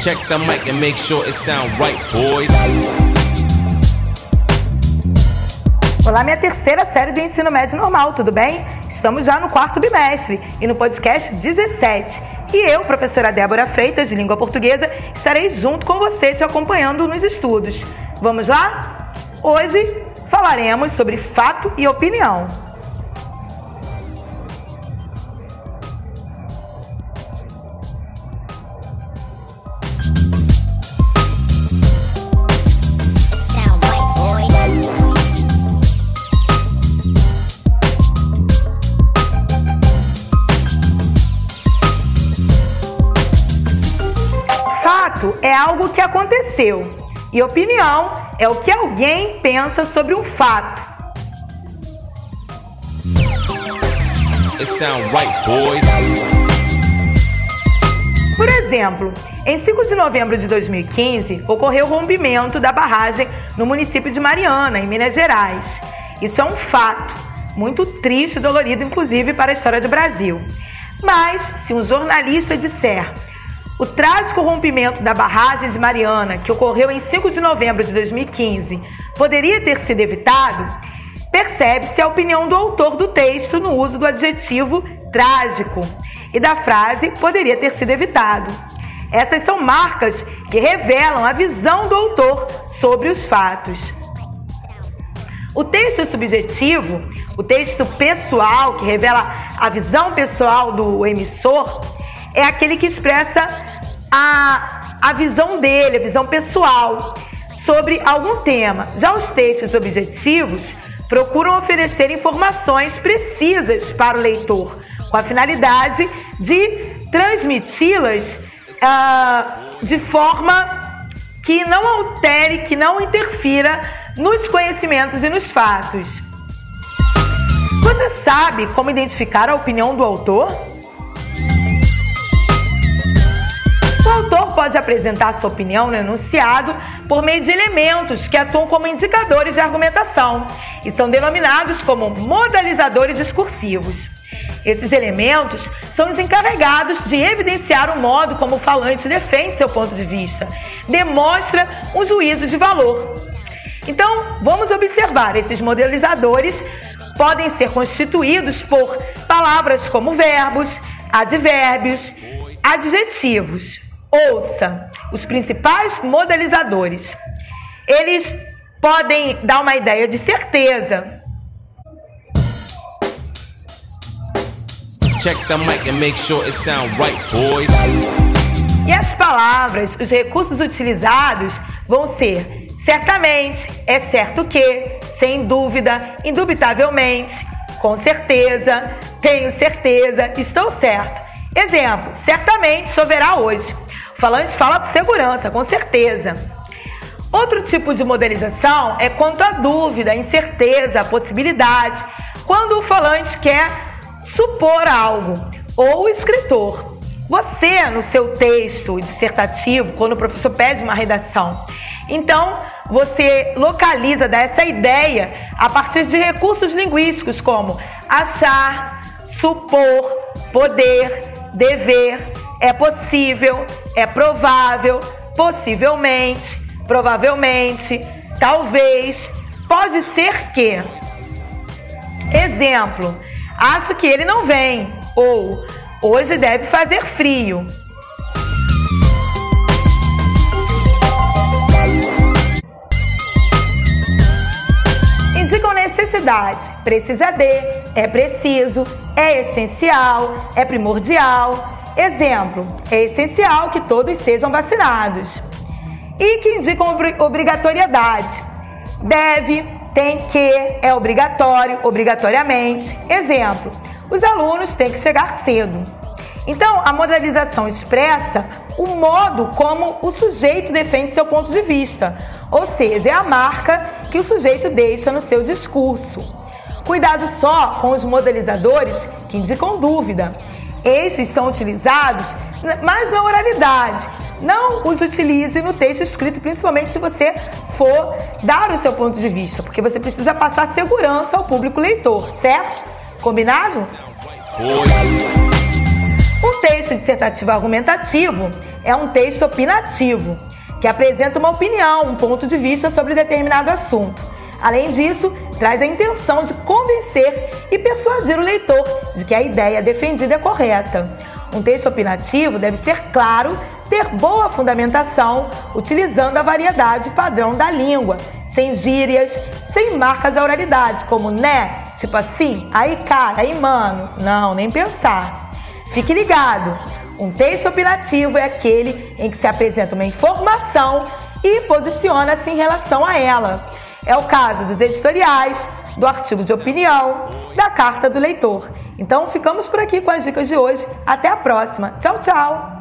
Check the mic and make sure it sound right, boys. Olá, minha terceira série do ensino médio normal, tudo bem? Estamos já no quarto bimestre e no podcast 17. E eu, professora Débora Freitas, de língua portuguesa, estarei junto com você te acompanhando nos estudos. Vamos lá? Hoje falaremos sobre fato e opinião. Fato é algo que aconteceu e opinião é o que alguém pensa sobre um fato. Por exemplo, em 5 de novembro de 2015, ocorreu o rompimento da barragem no município de Mariana, em Minas Gerais. Isso é um fato, muito triste e dolorido, inclusive, para a história do Brasil. Mas, se um jornalista disser o trágico rompimento da barragem de Mariana, que ocorreu em 5 de novembro de 2015, poderia ter sido evitado, percebe-se a opinião do autor do texto no uso do adjetivo trágico e da frase poderia ter sido evitado. Essas são marcas que revelam a visão do autor sobre os fatos. O texto subjetivo, o texto pessoal, que revela a visão pessoal do emissor, é aquele que expressa a, a visão dele, a visão pessoal sobre algum tema. Já os textos objetivos procuram oferecer informações precisas para o leitor, com a finalidade de transmiti-las ah, de forma que não altere, que não interfira nos conhecimentos e nos fatos. Você sabe como identificar a opinião do autor? O autor pode apresentar sua opinião no enunciado por meio de elementos que atuam como indicadores de argumentação e são denominados como modalizadores discursivos. Esses elementos são os encarregados de evidenciar o modo como o falante defende seu ponto de vista, demonstra um juízo de valor. Então, vamos observar esses modelizadores podem ser constituídos por palavras como verbos, advérbios, adjetivos. Ouça os principais modelizadores. Eles podem dar uma ideia de certeza, Check the mic and make sure it sound right, boys. E as palavras, os recursos utilizados vão ser certamente, é certo que, sem dúvida, indubitavelmente, com certeza, tenho certeza, estou certo. Exemplo, certamente choverá hoje. Falante fala com segurança, com certeza. Outro tipo de modelização é quanto à dúvida, incerteza, possibilidade, quando o falante quer supor algo, ou o escritor. Você, no seu texto dissertativo, quando o professor pede uma redação, então você localiza, dá essa ideia a partir de recursos linguísticos como achar, supor, poder, dever, é possível, é provável, possivelmente, provavelmente, talvez, pode ser que. Exemplo: acho que ele não vem, ou hoje deve fazer frio. Indicam necessidade. Precisa de, é preciso, é essencial, é primordial. Exemplo: é essencial que todos sejam vacinados. E que indicam obri- obrigatoriedade. Deve, tem que, é obrigatório, obrigatoriamente. Exemplo: os alunos têm que chegar cedo. Então, a modalização expressa o modo como o sujeito defende seu ponto de vista, ou seja, é a marca que o sujeito deixa no seu discurso. Cuidado só com os modelizadores que indicam dúvida. Estes são utilizados mais na oralidade. Não os utilize no texto escrito, principalmente se você for dar o seu ponto de vista, porque você precisa passar segurança ao público leitor, certo? Combinado? Um texto dissertativo argumentativo é um texto opinativo, que apresenta uma opinião, um ponto de vista sobre determinado assunto. Além disso, traz a intenção de convencer e persuadir o leitor de que a ideia defendida é correta. Um texto opinativo deve ser claro, ter boa fundamentação, utilizando a variedade padrão da língua, sem gírias, sem marcas de oralidade, como né, tipo assim, aí cara, aí mano. Não, nem pensar. Fique ligado! Um texto opinativo é aquele em que se apresenta uma informação e posiciona-se em relação a ela. É o caso dos editoriais, do artigo de opinião, da carta do leitor. Então ficamos por aqui com as dicas de hoje. Até a próxima. Tchau, tchau!